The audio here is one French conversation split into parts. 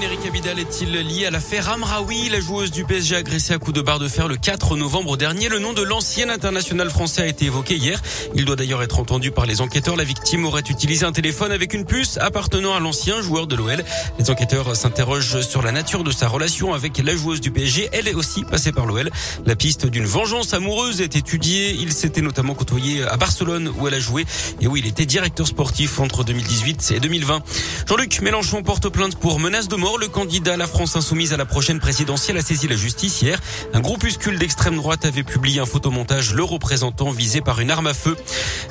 Eric Abidal est-il lié à l'affaire Amraoui, la joueuse du PSG agressée à coups de barre de fer le 4 novembre dernier? Le nom de l'ancien international français a été évoqué hier. Il doit d'ailleurs être entendu par les enquêteurs. La victime aurait utilisé un téléphone avec une puce appartenant à l'ancien joueur de l'OL. Les enquêteurs s'interrogent sur la nature de sa relation avec la joueuse du PSG. Elle est aussi passée par l'OL. La piste d'une vengeance amoureuse est étudiée. Il s'était notamment côtoyé à Barcelone où elle a joué et où il était directeur sportif entre 2018 et 2020. Jean-Luc Mélenchon porte plainte pour menace de mort. Le candidat à la France insoumise à la prochaine présidentielle a saisi la justice hier. Un groupuscule d'extrême droite avait publié un photomontage le représentant visé par une arme à feu.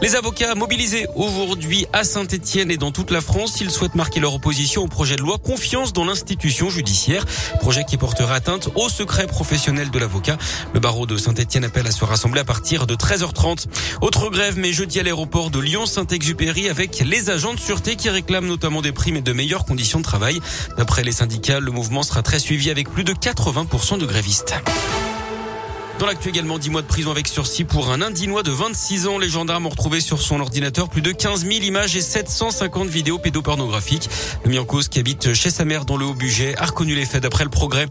Les avocats mobilisés aujourd'hui à Saint-Etienne et dans toute la France, ils souhaitent marquer leur opposition au projet de loi confiance dans l'institution judiciaire. Projet qui portera atteinte au secret professionnel de l'avocat. Le barreau de Saint-Etienne appelle à se rassembler à partir de 13h30. Autre grève, mais jeudi à l'aéroport de Lyon-Saint-Exupéry avec les agents de sûreté qui réclament notamment des primes et de meilleures conditions de travail. D'après les syndicats, le mouvement sera très suivi avec plus de 80% de grévistes. L'actu également, 10 mois de prison avec sursis pour un Indinois de 26 ans. Les gendarmes ont retrouvé sur son ordinateur plus de 15 000 images et 750 vidéos pédopornographiques. Le mis en cause qui habite chez sa mère dans le Haut-Budget a reconnu les faits d'après le progrès.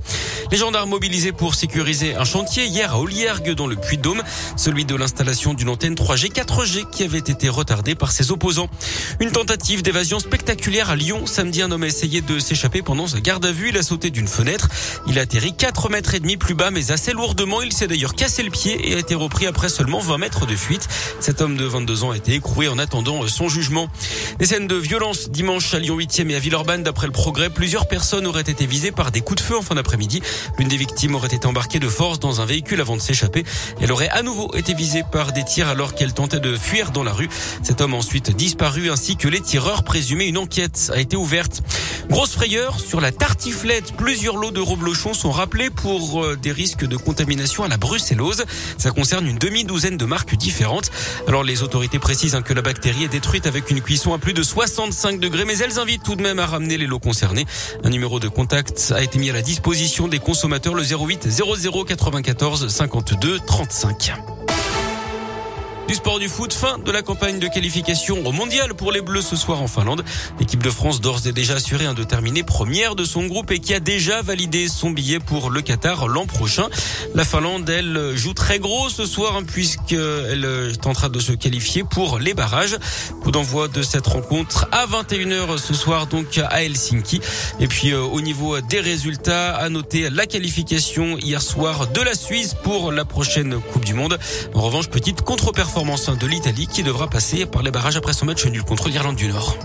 Les gendarmes mobilisés pour sécuriser un chantier hier à Oliergue dans le Puy-de-Dôme, celui de l'installation d'une antenne 3G 4G qui avait été retardée par ses opposants. Une tentative d'évasion spectaculaire à Lyon. Samedi, un homme a essayé de s'échapper pendant sa garde à vue. Il a sauté d'une fenêtre. Il a atterri 4 mètres et demi plus bas, mais assez lourdement. Il s'est d'ailleurs cassé le pied et a été repris après seulement 20 mètres de fuite. Cet homme de 22 ans a été écroué en attendant son jugement. Des scènes de violence dimanche à Lyon 8e et à Villeurbanne. D'après le progrès, plusieurs personnes auraient été visées par des coups de feu en fin d'après-midi. L'une des victimes aurait été embarquée de force dans un véhicule avant de s'échapper. Elle aurait à nouveau été visée par des tirs alors qu'elle tentait de fuir dans la rue. Cet homme a ensuite disparu ainsi que les tireurs présumés. Une enquête a été ouverte. Grosse frayeur sur la tartiflette. Plusieurs lots de reblochons sont rappelés pour euh, des risques de contamination à la brucellose. Ça concerne une demi-douzaine de marques différentes. Alors les autorités précisent hein, que la bactérie est détruite avec une cuisson à plus de 65 degrés, mais elles invitent tout de même à ramener les lots concernés. Un numéro de contact a été mis à la disposition des consommateurs, le 08 00 94 52 35. Du sport du foot, fin de la campagne de qualification au mondial pour les Bleus ce soir en Finlande. L'équipe de France d'ores et déjà assuré un de terminer première de son groupe et qui a déjà validé son billet pour le Qatar l'an prochain. La Finlande, elle, joue très gros ce soir hein, puisqu'elle tentera de se qualifier pour les barrages. Coup d'envoi de cette rencontre à 21h ce soir donc à Helsinki. Et puis euh, au niveau des résultats, à noter la qualification hier soir de la Suisse pour la prochaine Coupe du Monde. En revanche, petite contre-performance de l'Italie qui devra passer par les barrages après son match nul contre l'Irlande du Nord.